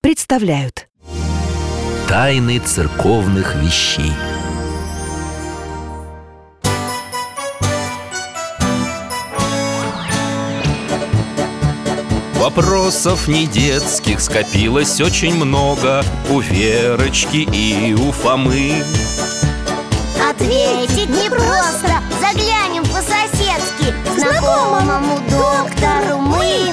представляют. Тайны церковных вещей. Вопросов не детских скопилось очень много У Верочки и у Фомы. Ответить непросто Заглянем по-соседски Знакомому доктору мы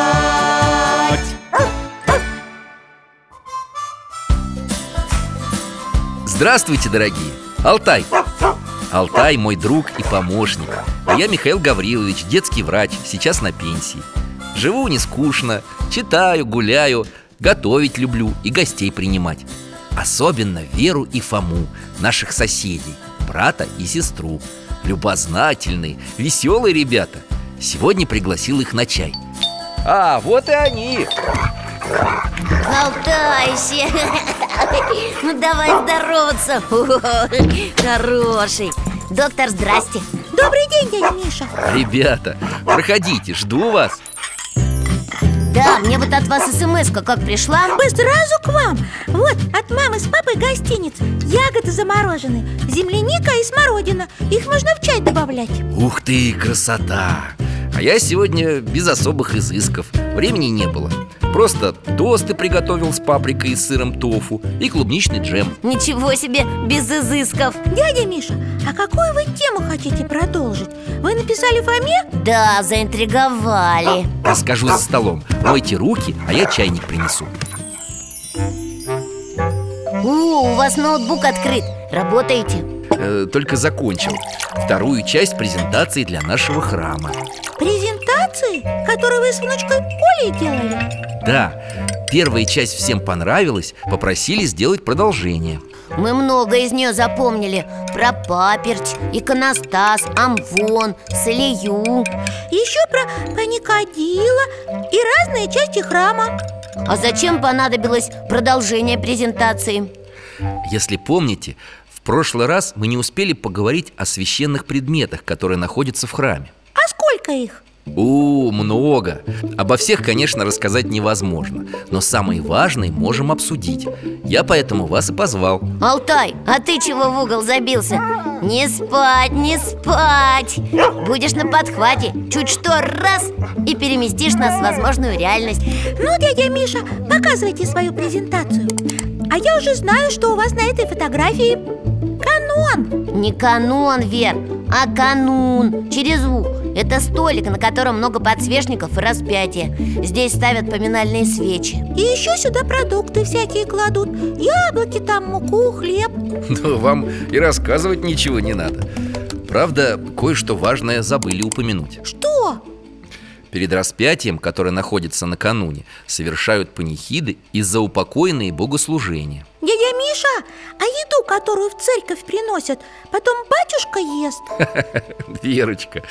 Здравствуйте, дорогие! Алтай! Алтай мой друг и помощник. А я Михаил Гаврилович, детский врач, сейчас на пенсии. Живу не скучно, читаю, гуляю, готовить люблю и гостей принимать. Особенно Веру и Фому, наших соседей, брата и сестру. Любознательные, веселые ребята. Сегодня пригласил их на чай А, вот и они! Алтайся Ну давай здороваться. Хороший. Доктор, здрасте. Добрый день, дядя Миша. Ребята, проходите, жду вас. Да, мне вот от вас смс как пришла. Мы сразу к вам. Вот, от мамы с папой гостиниц. Ягоды замороженные Земляника и смородина. Их можно в чай добавлять. Ух ты, красота! А я сегодня без особых изысков. Времени не было. Просто тосты приготовил с паприкой и сыром тофу И клубничный джем. Ничего себе, без изысков. Дядя Миша, а какую вы тему хотите продолжить? Вы написали Фоме? Да, заинтриговали. Расскажу за столом. Мойте руки, а я чайник принесу. О, у вас ноутбук открыт. Работаете? Э, Только закончил. Вторую часть презентации для нашего храма. Презентации, которую вы с внучкой Колей делали? Да, первая часть всем понравилась Попросили сделать продолжение. Мы много из нее запомнили. Про паперть, иконостас, амвон, солею Еще про паникодила и разные части храма. А зачем понадобилось продолжение презентации? Если помните, в прошлый раз мы не успели поговорить о священных предметах, которые находятся в храме. А сколько их? О, много. Обо всех, конечно, рассказать невозможно Но самые важные можем обсудить. Я поэтому вас и позвал. Алтай, а ты чего в угол забился? Не спать, не спать! Будешь на подхвате Чуть что раз и переместишь нас в возможную реальность. Ну, дядя Миша, показывайте свою презентацию А я уже знаю, что у вас на этой фотографии канон. Не канон, Вер, а канун. Через У Это столик, на котором много подсвечников и распятия. Здесь ставят поминальные свечи. И еще сюда продукты всякие кладут. Яблоки там, муку, хлеб. Но вам и рассказывать ничего не надо. Правда, кое-что важное забыли упомянуть. Что? Перед распятием, которое находится накануне Совершают панихиды и заупокойные богослужения Дядя Миша, а еду, которую в церковь приносят, потом батюшка ест? Верочка,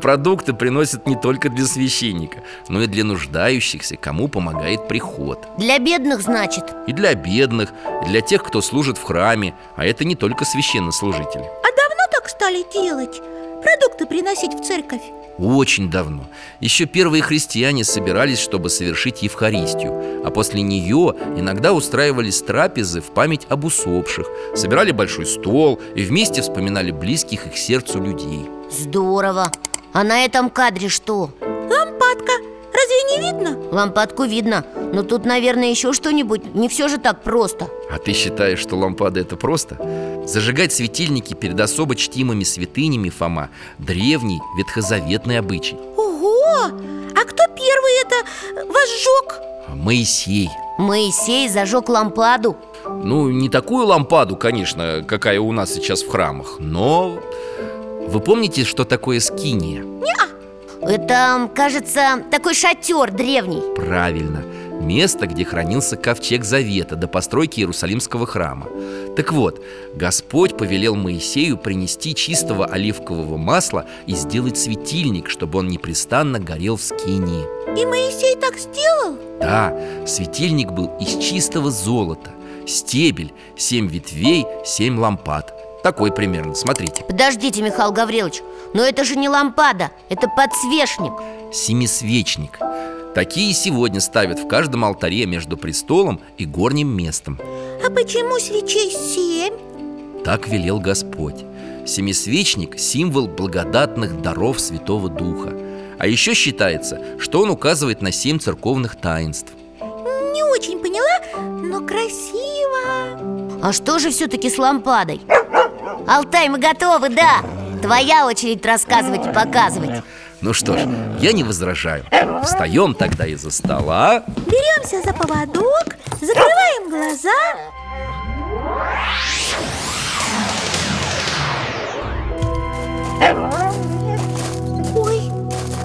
продукты приносят не только для священника Но и для нуждающихся, кому помогает приход Для бедных, значит И для бедных, и для тех, кто служит в храме А это не только священнослужители А давно так стали делать? Продукты приносить в церковь? Очень давно. Еще первые христиане собирались, чтобы совершить Евхаристию А после нее иногда устраивались трапезы в память об усопших Собирали большой стол и вместе вспоминали близких их сердцу людей. Здорово. А на этом кадре что? Лампадка, разве не видно? Лампадку видно, но тут, наверное, еще что-нибудь Не все же так просто А ты считаешь, что лампада это просто? Зажигать светильники перед особо чтимыми святынями, Фома Древний ветхозаветный обычай Ого! А кто первый это возжег? Моисей Моисей зажег лампаду Ну, не такую лампаду, конечно, какая у нас сейчас в храмах Но вы помните, что такое скиния? Это, кажется, такой шатер древний Правильно Место, где хранился ковчег Завета до постройки Иерусалимского храма. Так вот, Господь повелел Моисею принести чистого оливкового масла и сделать светильник, чтобы он непрестанно горел в скинии. И Моисей так сделал? Да, светильник был из чистого золота. Стебель, семь ветвей, семь лампад. Такой примерно, смотрите. Подождите, Михаил Гаврилович Но это же не лампада, это подсвечник. Семисвечник Такие сегодня ставят в каждом алтаре между престолом и горним местом. А почему свечей семь? Так велел Господь. Семисвечник – символ благодатных даров Святого Духа. А еще считается, что он указывает на семь церковных таинств. Не очень поняла, но красиво. А что же все-таки с лампадой? Алтай, мы готовы, да. Твоя очередь рассказывать и показывать Ну что ж, я не возражаю. Встаем тогда из-за стола. Беремся за поводок, закрываем глаза. Ой,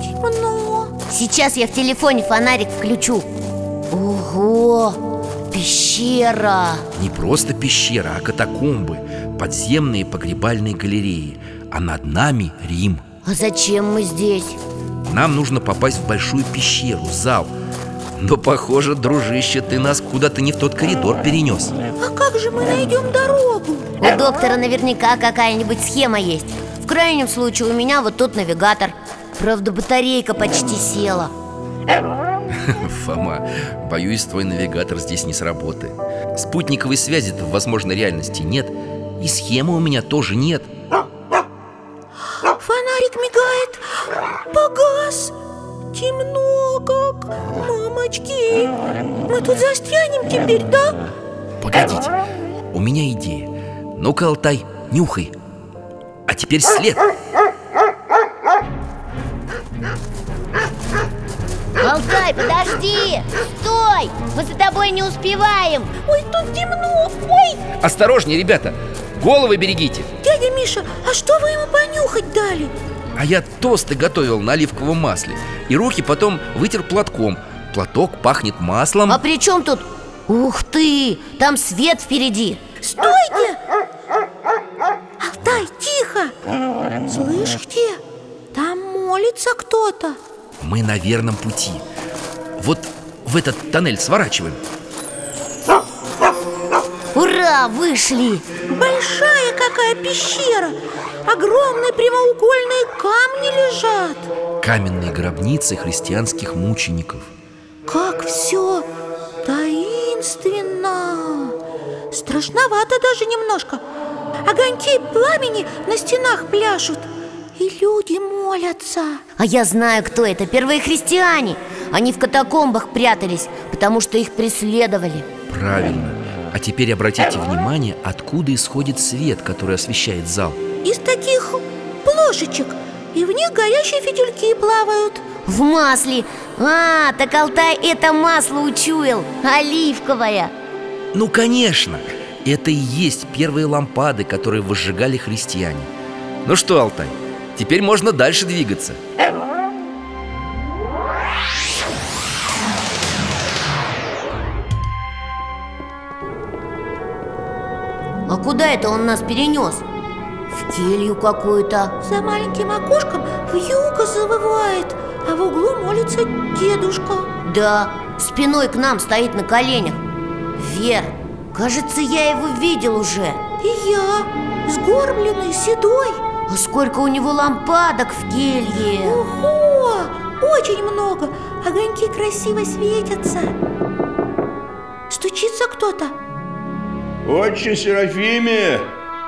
темно. Сейчас я в телефоне фонарик включу. Ого, пещера. Не просто пещера, а катакомбы Подземные погребальные галереи. А над нами Рим А зачем мы здесь? Нам нужно попасть в большую пещеру, зал. Но, похоже, дружище, ты нас куда-то не в тот коридор перенес. А как же мы найдем дорогу? У доктора наверняка какая-нибудь схема есть. В крайнем случае у меня вот тут навигатор. Правда, батарейка почти села. Фома, боюсь, твой навигатор здесь не сработает. Спутниковой связи-то в возможной реальности нет. И схемы у меня тоже нет Погас. Темно как Мамочки. Мы тут застрянем теперь, да? Погодите, у меня идея. Ну-ка, Алтай, нюхай. А теперь след. Алтай, подожди! Стой! Мы за тобой не успеваем! Ой, тут темно! Ой, Осторожнее, ребята, головы берегите! Дядя Миша, а что вы ему понюхать дали? А я тосты готовил на оливковом масле И руки потом вытер платком Платок пахнет маслом А при чем тут? Ух ты! Там свет впереди Стойте! Алтай, тихо! Слышите? Там молится кто-то Мы на верном пути Вот в этот тоннель сворачиваем Ура, вышли! Большая какая пещера Огромные прямоугольные камни лежат. Каменные гробницы христианских мучеников. Как все таинственно. Страшновато даже немножко. Огоньки пламени на стенах пляшут И люди молятся. А я знаю, кто это, первые христиане. Они в катакомбах прятались, потому что их преследовали. Правильно. А теперь обратите внимание, откуда исходит свет, который освещает зал. Из таких плошечек И в них горящие фитильки плавают. В масле? А, так Алтай это масло учуял Оливковое. Ну, конечно Это и есть первые лампады, которые возжигали христиане. Ну что, Алтай, теперь можно дальше двигаться. А куда это он нас перенес? Келью какую-то. За маленьким окошком вьюга завывает А в углу молится дедушка. Да, спиной к нам стоит на коленях. Вер, кажется, я его видел уже. И я, сгорбленный, седой. А сколько у него лампадок в келье. Ого, очень много. Огоньки красиво светятся. Стучится кто-то? Отче Серафиме,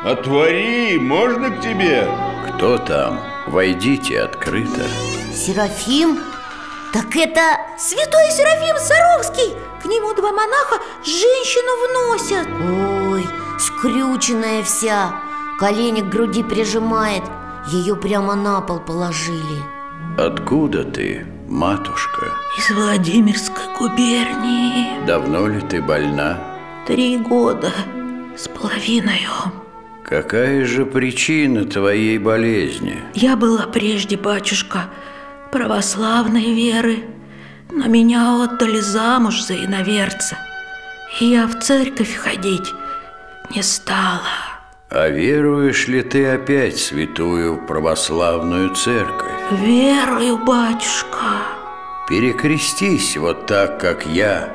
отвори, можно к тебе? Кто там? Войдите открыто. Серафим? Так это... Святой Серафим Саровский К нему два монаха женщину вносят Ой, скрюченная вся Колени к груди прижимает Ее прямо на пол положили Откуда ты, матушка? Из Владимирской губернии Давно ли ты больна? Три года с половиной Какая же причина твоей болезни? Я была прежде, батюшка, православной веры Но меня отдали замуж за иноверца И я в церковь ходить не стала А веруешь ли ты опять в святую православную церковь? Верую, батюшка Перекрестись вот так, как я,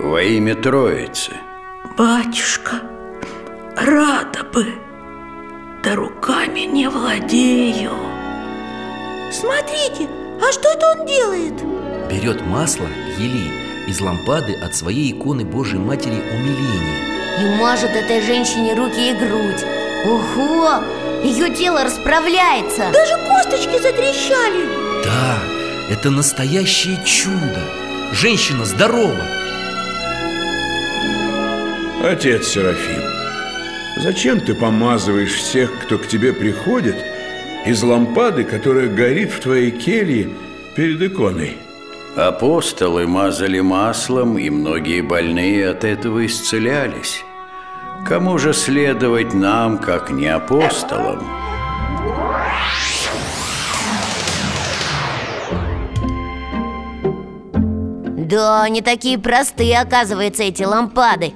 во имя Троицы. Батюшка, рада бы, да руками не владею. Смотрите, а что это он делает? Берет масло, елей, из лампады от своей иконы Божией Матери умиления И мажет этой женщине руки и грудь. Ого! Ее тело расправляется. Даже косточки затрещали. Да, это настоящее чудо. Женщина здорова. Отец Серафим, зачем ты помазываешь всех, кто к тебе приходит, из лампады, которая горит в твоей келье перед иконой? Апостолы мазали маслом, и многие больные от этого исцелялись. Кому же следовать нам, как не апостолам? Да, не такие простые, оказывается, эти лампады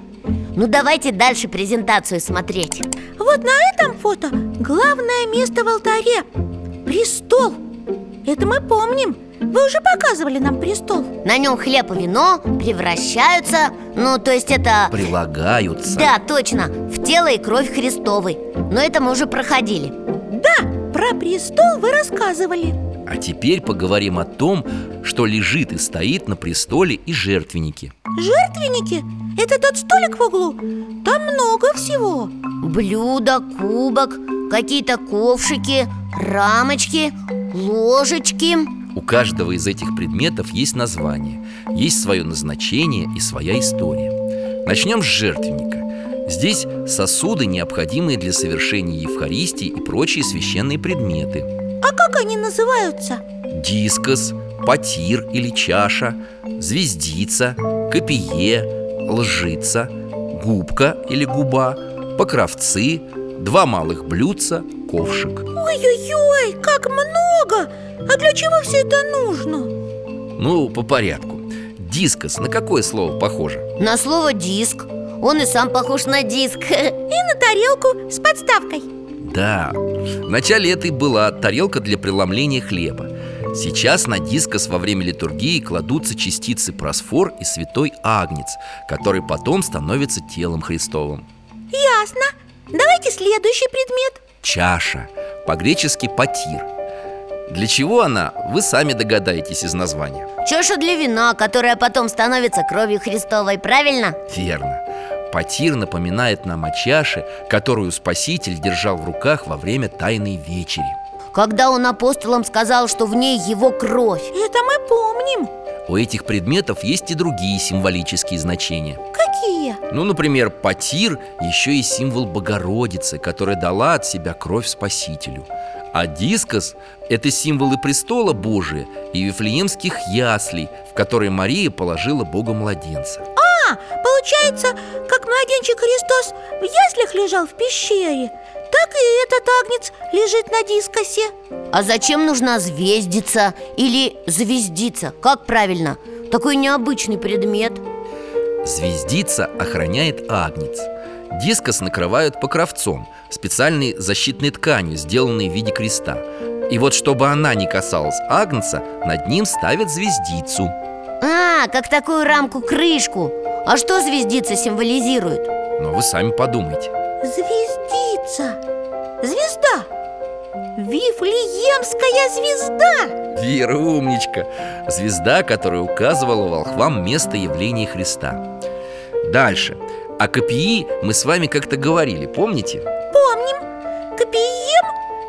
Ну давайте дальше презентацию смотреть. Вот на этом фото главное место в алтаре Престол. Это мы помним. Вы уже показывали нам престол. На нем хлеб и вино превращаются Ну, то есть это... Прилагаются. Да, точно, в тело и кровь Христовой. Но это мы уже проходили. Да, про престол вы рассказывали А теперь поговорим о том, что лежит и стоит на престоле и жертвеннике. Жертвенники? Это тот столик в углу? Там много всего. Блюдо, кубок, какие-то ковшики, рамочки, ложечки. У каждого из этих предметов есть название Есть свое назначение и своя история. Начнем с жертвенника. Здесь сосуды, необходимые для совершения Евхаристии и прочие священные предметы А как они называются? Дискос, потир или чаша, звездица, копье, лжица, губка или губа, покровцы, два малых блюдца, ковшик Ой-ой-ой, как много! А для чего все это нужно? Ну, по порядку Дискос на какое слово похоже? На слово диск Он и сам похож на диск И на тарелку с подставкой Да, вначале это и была тарелка для преломления хлеба. Сейчас на дискос во время литургии кладутся частицы просфор и святой агнец Который потом становится телом Христовым. Ясно. Давайте следующий предмет. Чаша, по-гречески потир Для чего она, вы сами догадаетесь из названия. Чаша для вина, которая потом становится кровью Христовой, правильно? Верно Потир напоминает нам о чаше, которую Спаситель держал в руках во время Тайной Вечери. Когда он апостолам сказал, что в ней его кровь. Это мы помним. У этих предметов есть и другие символические значения. Какие? Ну, например, потир еще и символ Богородицы, которая дала от себя кровь Спасителю. А дискос – это символы престола Божия и вифлеемских яслей, в которые Мария положила Богу младенца получается, как младенчик Христос в яслях лежал в пещере Так и этот агнец лежит на дискосе. А зачем нужна звездица или звездица? Как правильно? Такой необычный предмет. Звездица охраняет агнец. Дискос накрывают покровцом, специальной защитной тканью, сделанной в виде креста. И вот чтобы она не касалась агнца, над ним ставят звездицу. А, как такую рамку-крышку А что звездица символизирует? Но вы сами подумайте. Звездица! Звезда! Вифлеемская звезда! Вера умничка! Звезда, которая указывала волхвам место явления Христа. Дальше. О копии мы с вами как-то говорили, помните? Помним. Копием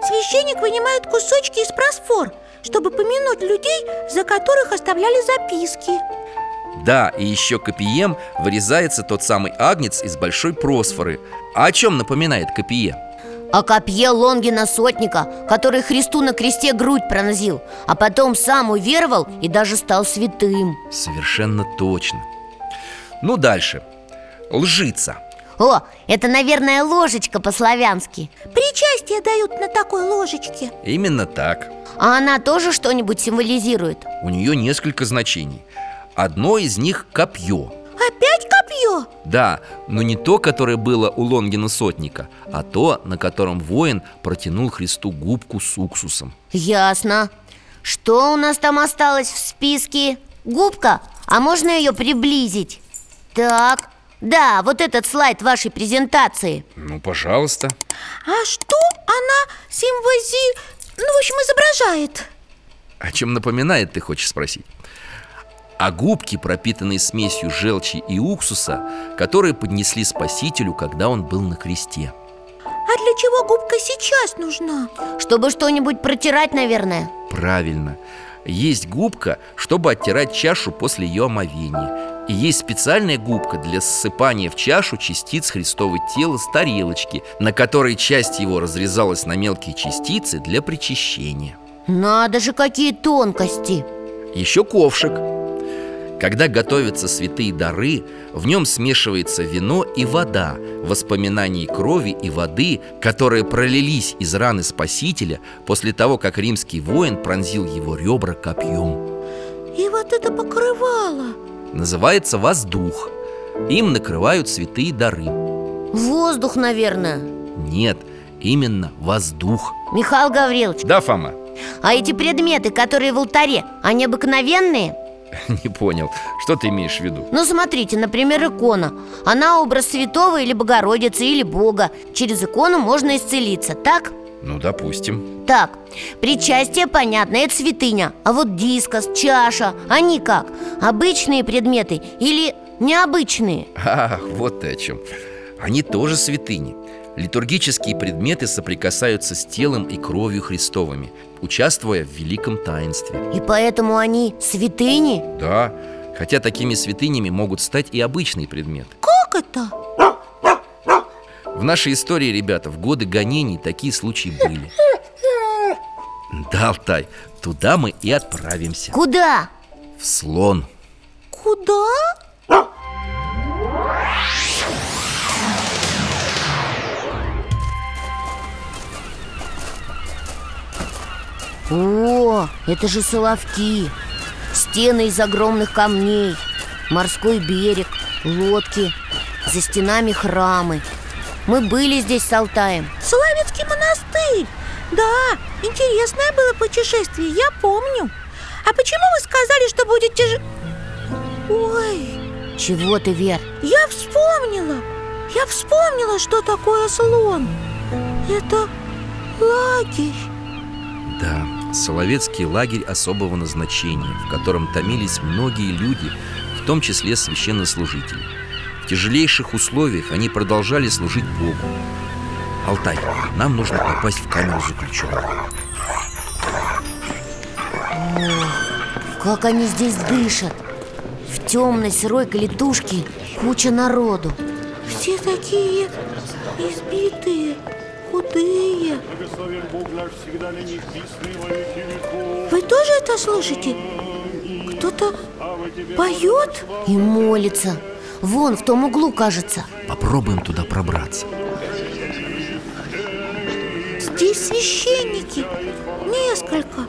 священник вынимает кусочки из просфор чтобы помянуть людей, за которых оставляли записки Да, и еще копием вырезается тот самый агнец из большой просфоры. А о чем напоминает копие? О копье Лонгина Сотника, который Христу на кресте грудь пронзил А потом сам уверовал и даже стал святым. Совершенно точно. Ну, дальше. Лжица. О, это, наверное, ложечка по-славянски. Причастие дают на такой ложечке. Именно так. А она тоже что-нибудь символизирует? У нее несколько значений Одно из них – копье Опять копье? Да, но не то, которое было у Лонгина Сотника А то, на котором воин протянул Христу губку с уксусом Ясно Что у нас там осталось в списке? Губка? А можно ее приблизить? Так, да, вот этот слайд вашей презентации Ну, пожалуйста А что она симвози... Ну, в общем, изображает? О чем напоминает, ты хочешь спросить? А губки, пропитанные смесью желчи и уксуса, которые поднесли Спасителю, когда он был на кресте. А для чего губка сейчас нужна? Чтобы что-нибудь протирать, наверное. Правильно. Есть губка, чтобы оттирать чашу после ее омовения. И есть специальная губка для ссыпания в чашу частиц Христового тела с тарелочки На которой часть его разрезалась на мелкие частицы для причащения. Надо же, какие тонкости! Еще ковшик Когда готовятся святые дары, в нем смешивается вино и вода Воспоминаний крови и воды, которые пролились из раны Спасителя После того, как римский воин пронзил его ребра копьем И вот это покрывало! Называется воздух. Им накрывают святые дары. Воздух, наверное. Нет, именно воздух. Михаил Гаврилович, Да, Фома? а эти предметы, которые в алтаре, они обыкновенные? Не понял, что ты имеешь в виду? Ну, смотрите, например, икона. Она образ святого или Богородицы, или Бога. Через икону можно исцелиться, так? Ну, допустим. Так, причастие, понятно, это святыня А вот дискос, чаша, они как? Обычные предметы или необычные? Ах, вот ты о чем. Они тоже святыни. Литургические предметы соприкасаются с телом и кровью Христовыми Участвуя в великом таинстве И поэтому они святыни? Да, хотя такими святынями могут стать и обычные предметы Как это? В нашей истории, ребята, в годы гонений такие случаи были Да, Алтай, туда мы и отправимся Куда? В слон Куда? О, это же Соловки. Стены из огромных камней Морской берег, лодки За стенами храмы. Мы были здесь с Алтаем. Соловецкий монастырь. Да, интересное было путешествие, я помню. А почему вы сказали, что будете же... Ой, Чего ты, Вер? я вспомнила. Я вспомнила, что такое слон. Это лагерь. Да, Соловецкий лагерь особого назначения, в котором томились многие люди, в том числе священнослужители. В тяжелейших условиях они продолжали служить Богу. Алтай, нам нужно попасть в камеру заключенных. Как они здесь дышат В темной сырой калитушке куча народу Все такие избитые, худые Вы тоже это слышите? Кто-то поет? И молится Вон в том углу, кажется Попробуем туда пробраться. Здесь священники Несколько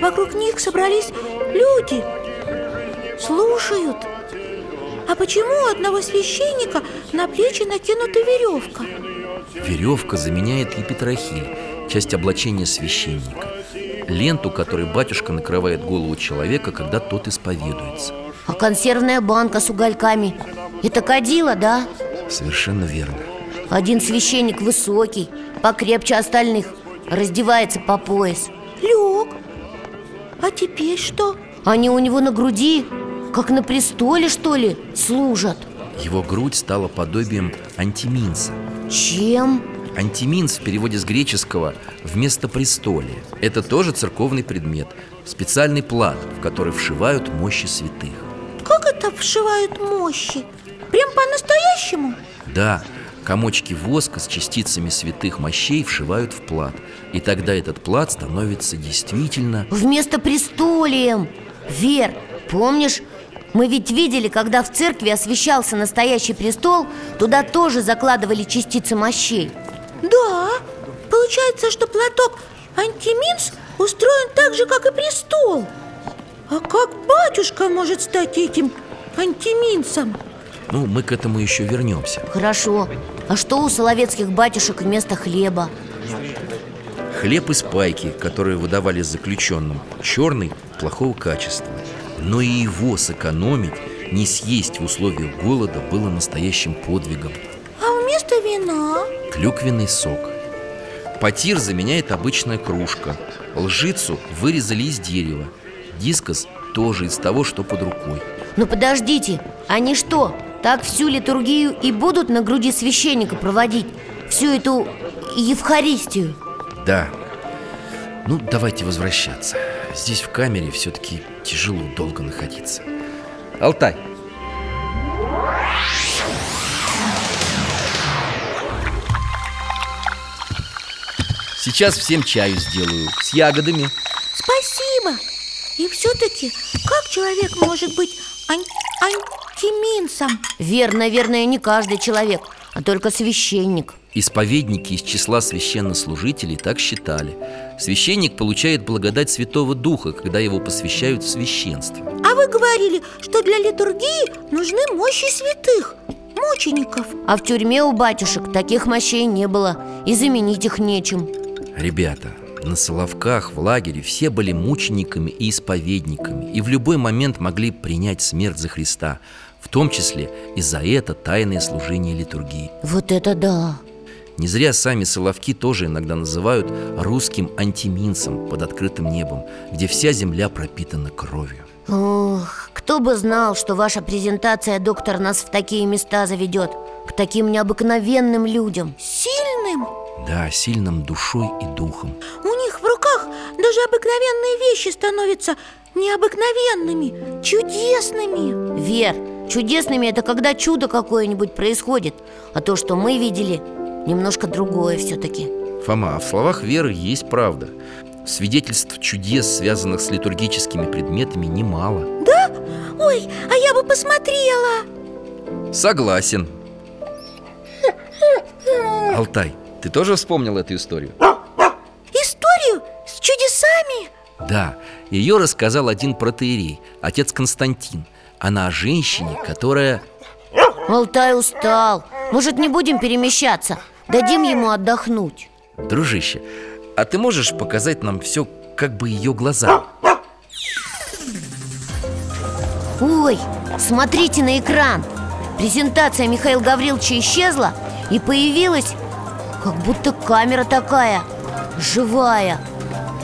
Вокруг них собрались люди Слушают А почему у одного священника на плечи накинута веревка? Веревка заменяет епитрахиль, часть облачения священника. Ленту, которой батюшка накрывает голову человека, когда тот исповедуется. А консервная банка с угольками Это кадила, да? Совершенно верно. Один священник высокий, покрепче остальных Раздевается по пояс Лег А теперь что? Они у него на груди, как на престоле, что ли, служат Его грудь стала подобием антиминса. Чем? Антиминс в переводе с греческого «вместо престолия» Это тоже церковный предмет Специальный плат, в который вшивают мощи святых Как это вшивают мощи? Прям по-настоящему? Да, комочки воска с частицами святых мощей вшивают в плат И тогда этот плат становится действительно Вместо престолием Вер, помнишь, мы ведь видели, когда в церкви освещался настоящий престол Туда тоже закладывали частицы мощей. Да, получается, что платок антиминс устроен так же, как и престол. А как батюшка может стать этим антиминсом? Ну, мы к этому еще вернемся. Хорошо, а что у соловецких батюшек вместо хлеба? Хлеб из пайки, которые выдавали заключенным. Черный, плохого качества Но и его сэкономить, не съесть в условиях голода было настоящим подвигом А вместо вина? Клюквенный сок Потир заменяет обычная кружка Лжицу вырезали из дерева Дискос тоже из того, что под рукой Ну подождите, они что, так всю литургию и будут на груди священника проводить? Всю эту Евхаристию? Да Ну, давайте возвращаться Здесь в камере все-таки тяжело долго находиться. Алтай. Сейчас всем чаю сделаю С ягодами. Спасибо! И все-таки, как человек может быть ан- антиминсом? Вер, наверное, не каждый человек, а только священник. Исповедники из числа священнослужителей так считали Священник получает благодать Святого Духа, когда его посвящают в священство. А вы говорили, что для литургии нужны мощи святых, мучеников. А в тюрьме у батюшек таких мощей не было И заменить их нечем. Ребята, на Соловках, в лагере все были мучениками и исповедниками И в любой момент могли принять смерть за Христа В том числе и за это тайное служение литургии. Вот это да! Не зря сами Соловки тоже иногда называют русским антиминцем под открытым небом Где вся земля пропитана кровью. Ох, кто бы знал, что ваша презентация, доктор, нас в такие места заведет К таким необыкновенным людям. Сильным? Да, сильным душой и духом. У них в руках даже обыкновенные вещи становятся необыкновенными, чудесными. Вер, чудесными это когда чудо какое-нибудь происходит. А то, что мы видели, немножко другое все-таки Фома, а в словах веры есть правда. Свидетельств чудес, связанных с литургическими предметами, немало. Ой, а я бы посмотрела. Согласен. Алтай, ты тоже вспомнил эту историю? Историю с чудесами? Да, ее рассказал один протеерей, отец Константин. Она о женщине, которая... Алтай устал. Может, не будем перемещаться? Дадим ему отдохнуть. Дружище, а ты можешь показать нам все как бы ее глаза? Ой, смотрите на экран. Презентация Михаила Гавриловича исчезла И появилась Как будто камера такая Живая.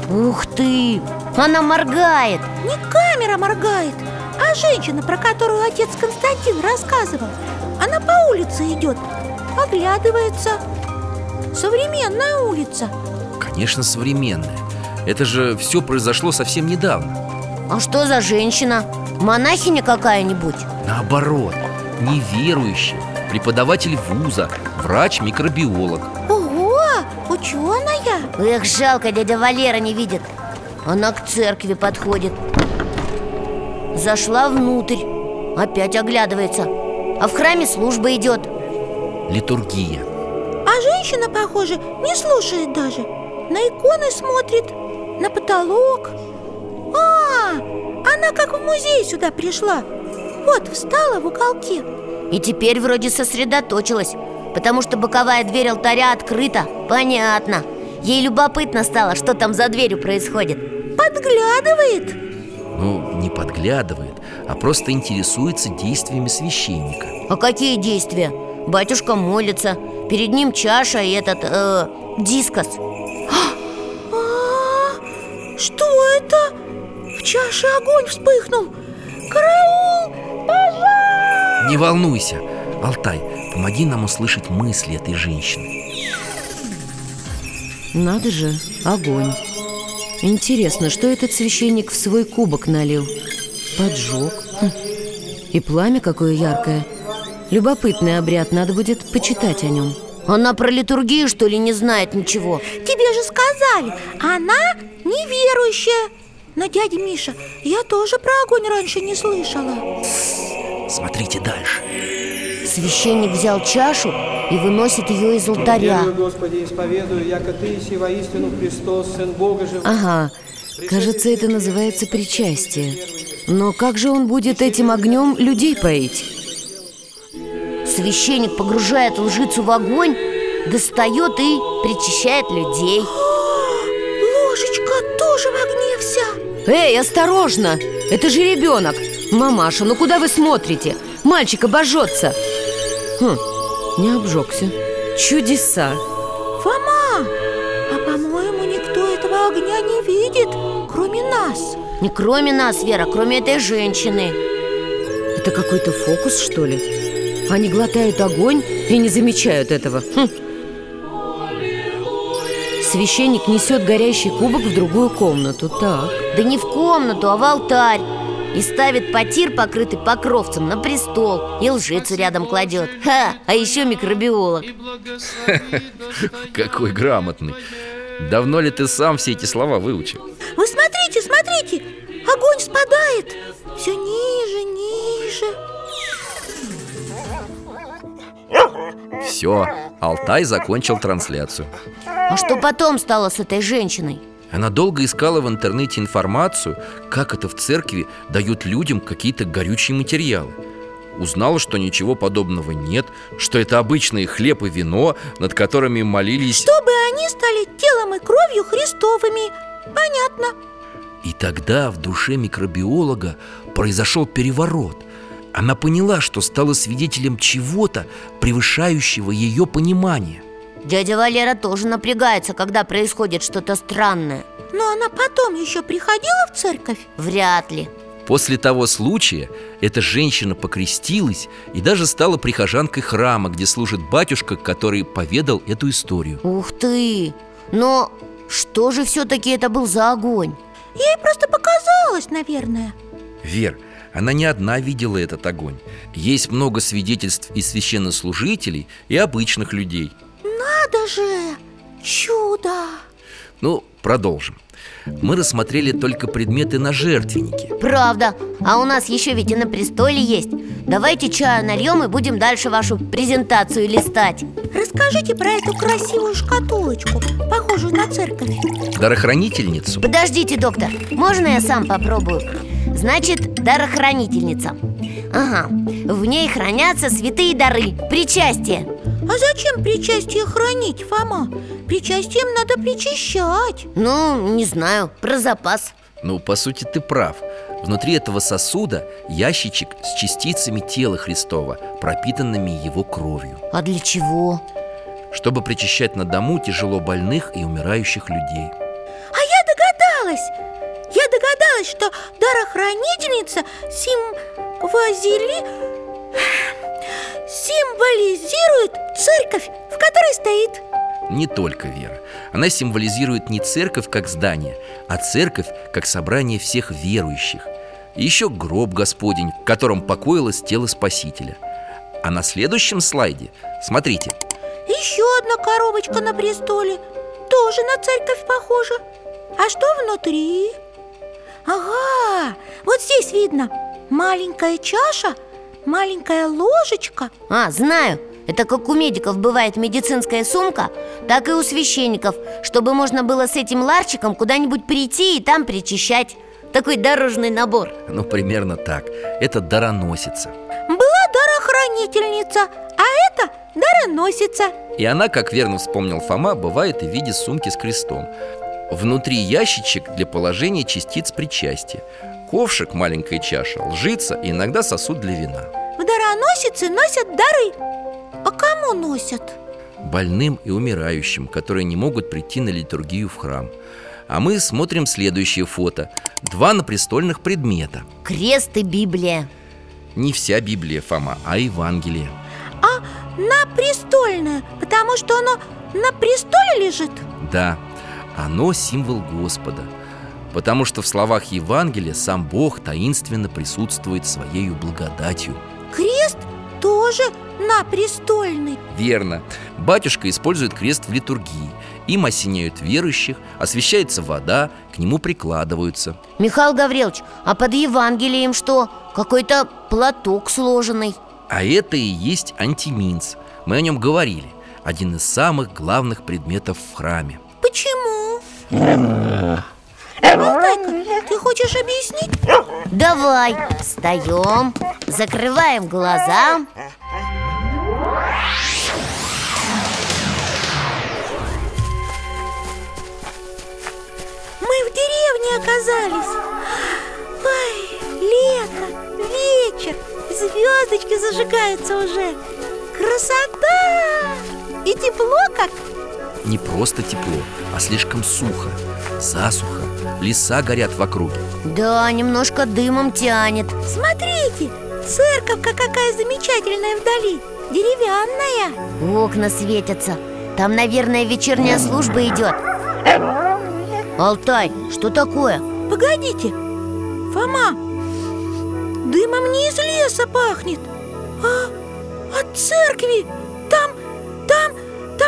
Ух ты! Она моргает. Не камера моргает, а женщина, про которую отец Константин рассказывал. Она по улице идет, оглядывается. Современная улица. Конечно, современная. Это же все произошло совсем недавно. А что за женщина? Монахиня какая-нибудь? Наоборот, неверующая Преподаватель вуза, врач-микробиолог. Ого, ученая Эх, жалко, дядя Валера не видит. Она к церкви подходит. Зашла внутрь. Опять оглядывается. А в храме служба идет Литургия. А женщина, похоже, не слушает даже. На иконы смотрит, на потолок. А, она как в музей сюда пришла. Вот, встала в уголке. И теперь вроде сосредоточилась Потому что боковая дверь алтаря открыта. Понятно. Ей любопытно стало, что там за дверью происходит. Подглядывает. Ну, не подглядывает, а просто интересуется действиями священника. А какие действия? Батюшка молится Перед ним чаша и этот, э, дискос А, что это? В чаше огонь вспыхнул Караул! Не волнуйся, Алтай, помоги нам услышать мысли этой женщины Надо же, огонь Интересно, что этот священник в свой кубок налил? Поджег хм. И пламя какое яркое Любопытный обряд, надо будет почитать о нем Она про литургию, что ли, не знает ничего? Тебе же сказали, она неверующая. Но, дядя Миша, я тоже про огонь раньше не слышала. Смотрите дальше. Священник взял чашу и выносит ее из алтаря. Верую, Господи, исповедую, яко Ты си воистину Христос, Сын Бога живого. Ага, кажется, это называется причастие. Но как же он будет этим огнем людей поить? Священник погружает лжицу в огонь, достает и причащает людей Ложечка тоже в огне вся Эй, осторожно! Это же ребенок! Мамаша, ну куда вы смотрите? Мальчик обожжется Хм, не обжегся Чудеса Фома, а по-моему, никто этого огня не видит, кроме нас Не кроме нас, Вера, кроме этой женщины Это какой-то фокус, что ли? Они глотают огонь и не замечают этого. Хм. Священник несет горящий кубок в другую комнату. Так, Да не в комнату, а в алтарь. И ставит потир, покрытый покровцем, на престол. И лжицу рядом кладет. Ха, а еще микробиолог. Какой грамотный. Давно ли ты сам все эти слова выучил? Вы смотрите, смотрите, огонь спадает. Все ниже, ниже Все, Алтай закончил трансляцию А что потом стало с этой женщиной? Она долго искала в интернете информацию, как это в церкви дают людям какие-то горючие материалы. Узнала, что ничего подобного нет, что это обычные хлеб и вино, над которыми молились... Чтобы они стали телом и кровью Христовыми Понятно И тогда в душе микробиолога произошел переворот. Она поняла, что стала свидетелем чего-то, превышающего ее понимание. Дядя Валера тоже напрягается, когда происходит что-то странное Но она потом еще приходила в церковь? Вряд ли После того случая эта женщина покрестилась и даже стала прихожанкой храма, где служит батюшка, который поведал эту историю. Ух ты! Но что же все-таки это был за огонь? Ей просто показалось, наверное Вер, она не одна видела этот огонь. Есть много свидетельств и священнослужителей, и обычных людей. Надо же! Чудо! Ну, продолжим. Мы рассмотрели только предметы на жертвеннике. Правда, а у нас еще ведь и на престоле есть Давайте чаю нальем и будем дальше вашу презентацию листать Расскажите про эту красивую шкатулочку, похожую на церковь Дарохранительницу Подождите, доктор, можно я сам попробую? Значит, дарохранительница. Ага, в ней хранятся святые дары, причастие А зачем причастие хранить, Фома? Причастием надо причащать. Ну, не знаю, про запас. Ну, по сути, ты прав. Внутри этого сосуда ящичек с частицами тела Христова, пропитанными его кровью. А для чего? Чтобы причащать на дому тяжело больных и умирающих людей. А я догадалась Я догадалась, что дарохранительница симвозили... символизирует церковь, в которой стоит. Не только вера. Она символизирует не церковь как здание, а церковь как собрание всех верующих. И еще гроб Господень, в котором покоилось тело Спасителя. А на следующем слайде, смотрите. Еще одна коробочка на престоле Тоже на церковь похожа. А что внутри? Ага, вот здесь видно. Маленькая чаша, маленькая ложечка. А, знаю, это как у медиков бывает медицинская сумка Так и у священников Чтобы можно было с этим ларчиком куда-нибудь прийти и там причащать Такой дорожный набор. Ну, примерно так. Это дароносица. Была дарохранительница, а это дароносица. И она, как верно вспомнил Фома, бывает и в виде сумки с крестом Внутри ящичек для положения частиц причастия. Ковшик, маленькая чаша, лжица и иногда сосуд для вина. В дароносице носят дары. А кому носят? Больным и умирающим, которые не могут прийти на литургию в храм. А мы смотрим следующее фото. Два напрестольных предмета. Крест и Библия. Не вся Библия, Фома, а Евангелие. А на престольное, потому что оно на престоле лежит? Да, оно символ Господа Потому что в словах Евангелия сам Бог таинственно присутствует своей благодатью. Крест тоже на престольный. Верно. Батюшка использует крест в литургии. Им осеняют верующих, освещается вода, к нему прикладываются. Михаил Гаврилович, а под Евангелием что? Какой-то платок сложенный. А это и есть антиминц. Мы о нем говорили. Один из самых главных предметов в храме Почему? Алтайка, ты хочешь объяснить? Давай, встаем, закрываем глаза Мы в деревне оказались Ой, лето, вечер Звездочки зажигаются уже Красота! И тепло как Не просто тепло, а слишком сухо. Засуха, леса горят в округе Да, немножко дымом тянет. Смотрите, церковка какая замечательная вдали. Деревянная. Окна светятся. Там, наверное, вечерняя служба идет. Алтай, что такое? Погодите, Фома, дымом не из леса пахнет, а от церкви.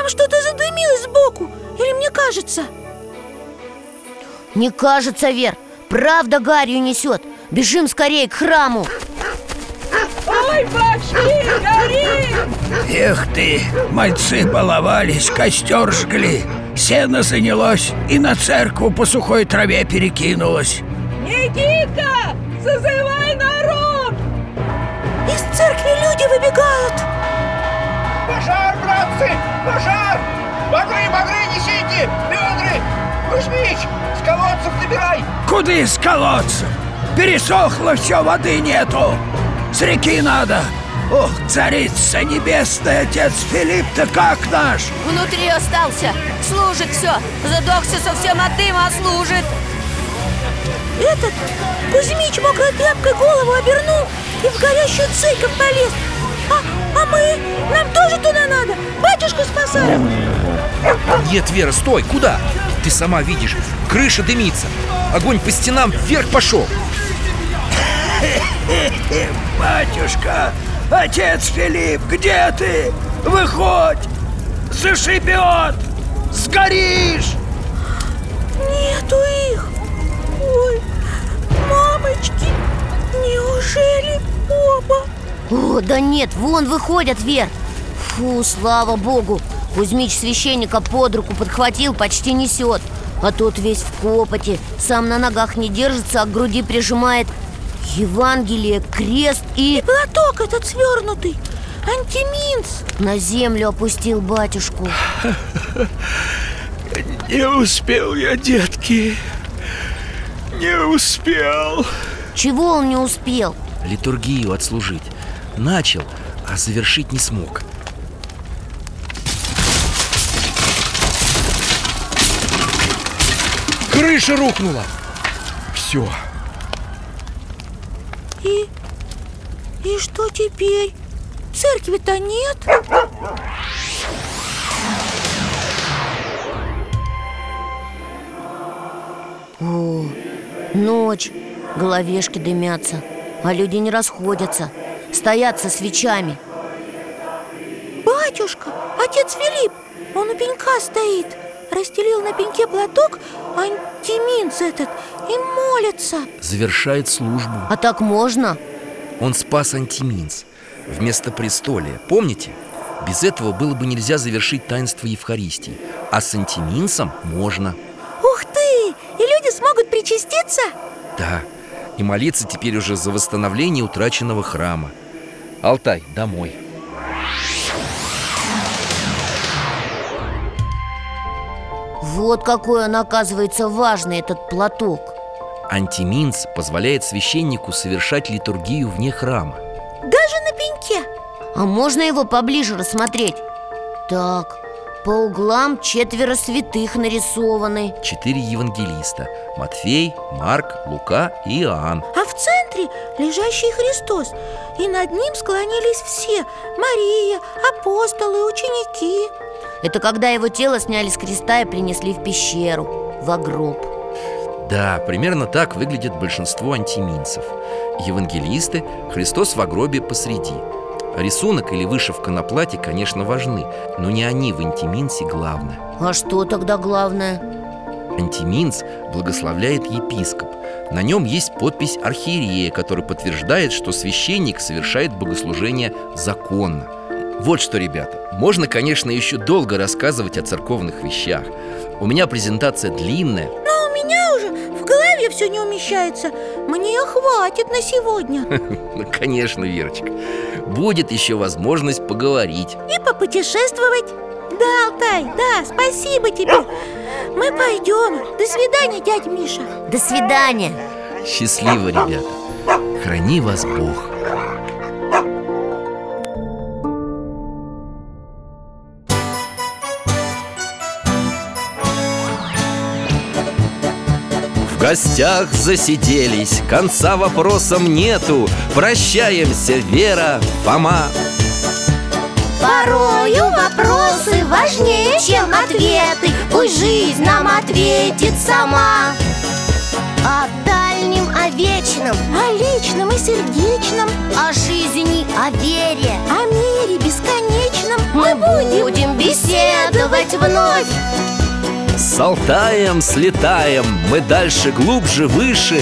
Там, что-то задымилось сбоку. Или мне кажется? Не кажется, Вер Правда гарью несет Бежим скорее к храму Эх ты, мальцы баловались, костер жгли Сено занялось и на церкву по сухой траве перекинулось Никита, созывай народ! Из церкви люди выбегают. Пожар, братцы! Пожар! Багры, багры несите! Ведры! Кузьмич, с колодцев набирай! Куды с колодцев? Пересохло все, воды нету С реки надо Ох, царица небесная, отец Филипп-то как наш? Внутри остался Служит все Задохся совсем от дыма, а служит Этот Кузьмич мокрой тряпкой голову обернул и в горящую церковь полез. А, а мы? Нам тоже туда надо. Батюшку спасаем. Нет, Вера, стой, куда? Ты сама видишь, крыша дымится Огонь по стенам вверх пошел Батюшка, отец Филипп, где ты? Выходь! Зашибет! Сгоришь! Нету их. Ой, мамочки, неужели оба? О, да нет, вон выходят, Вер Фу, слава богу Кузьмич священника под руку подхватил, почти несет А тот весь в копоте Сам на ногах не держится, а к груди прижимает Евангелие, крест и... Платок этот свернутый. Антиминс. На землю опустил батюшку Не успел я, детки Не успел Чего он не успел? Литургию отслужить Начал, а завершить не смог. Крыша рухнула. Все, И... И что теперь? Церкви-то нет. О, ночь, головешки дымятся А люди не расходятся Стоят со свечами Батюшка, отец Филипп, он у пенька стоит. Расстелил на пеньке платок антиминс этот и молится. завершает службу А так можно? Он спас антиминц Вместо престолия, помните? Без этого было бы нельзя завершить таинство Евхаристии А с антиминцем можно Ух ты! И люди смогут причаститься? Да, и молиться теперь уже за восстановление утраченного храма Алтай, домой. Вот какой он, оказывается, важный, этот платок. Антиминц позволяет священнику совершать литургию вне храма. Даже на пеньке. А можно его поближе рассмотреть? Так, по углам четверо святых нарисованы. Четыре евангелиста. Матфей, Марк, Лука и Иоанн. А в центре лежащий Христос. И над ним склонились все Мария, апостолы, ученики. Это когда его тело сняли с креста и принесли в пещеру, в гроб. Да, примерно так выглядит большинство антиминцев. Евангелисты, Христос в гробе посреди. Рисунок или вышивка на платье, конечно, важны Но не они в антиминсе главное. А что тогда главное? Антиминц благословляет епископ На нем есть подпись архиерея, который подтверждает, что священник совершает богослужение законно. Вот что, ребята, можно, конечно, еще долго рассказывать о церковных вещах. У меня презентация длинная. Но у меня уже в голове все не умещается. Мне хватит на сегодня. Ну, конечно, Верочка. Будет еще возможность поговорить. И попутешествовать Да, Алтай, да, спасибо тебе. Мы пойдем. До свидания, дядя Миша. До свидания. Счастливо, ребята. Храни вас Бог. В гостях засиделись, конца вопросам нету. Прощаемся, Вера, Фома Порою вопросы важнее, чем ответы. Пусть жизнь нам ответит сама. О дальнем, о вечном, О личном и сердечном. О жизни, о вере О мире бесконечном. Мы будем беседовать вновь. С Алтаем слетаем, мы дальше, глубже, выше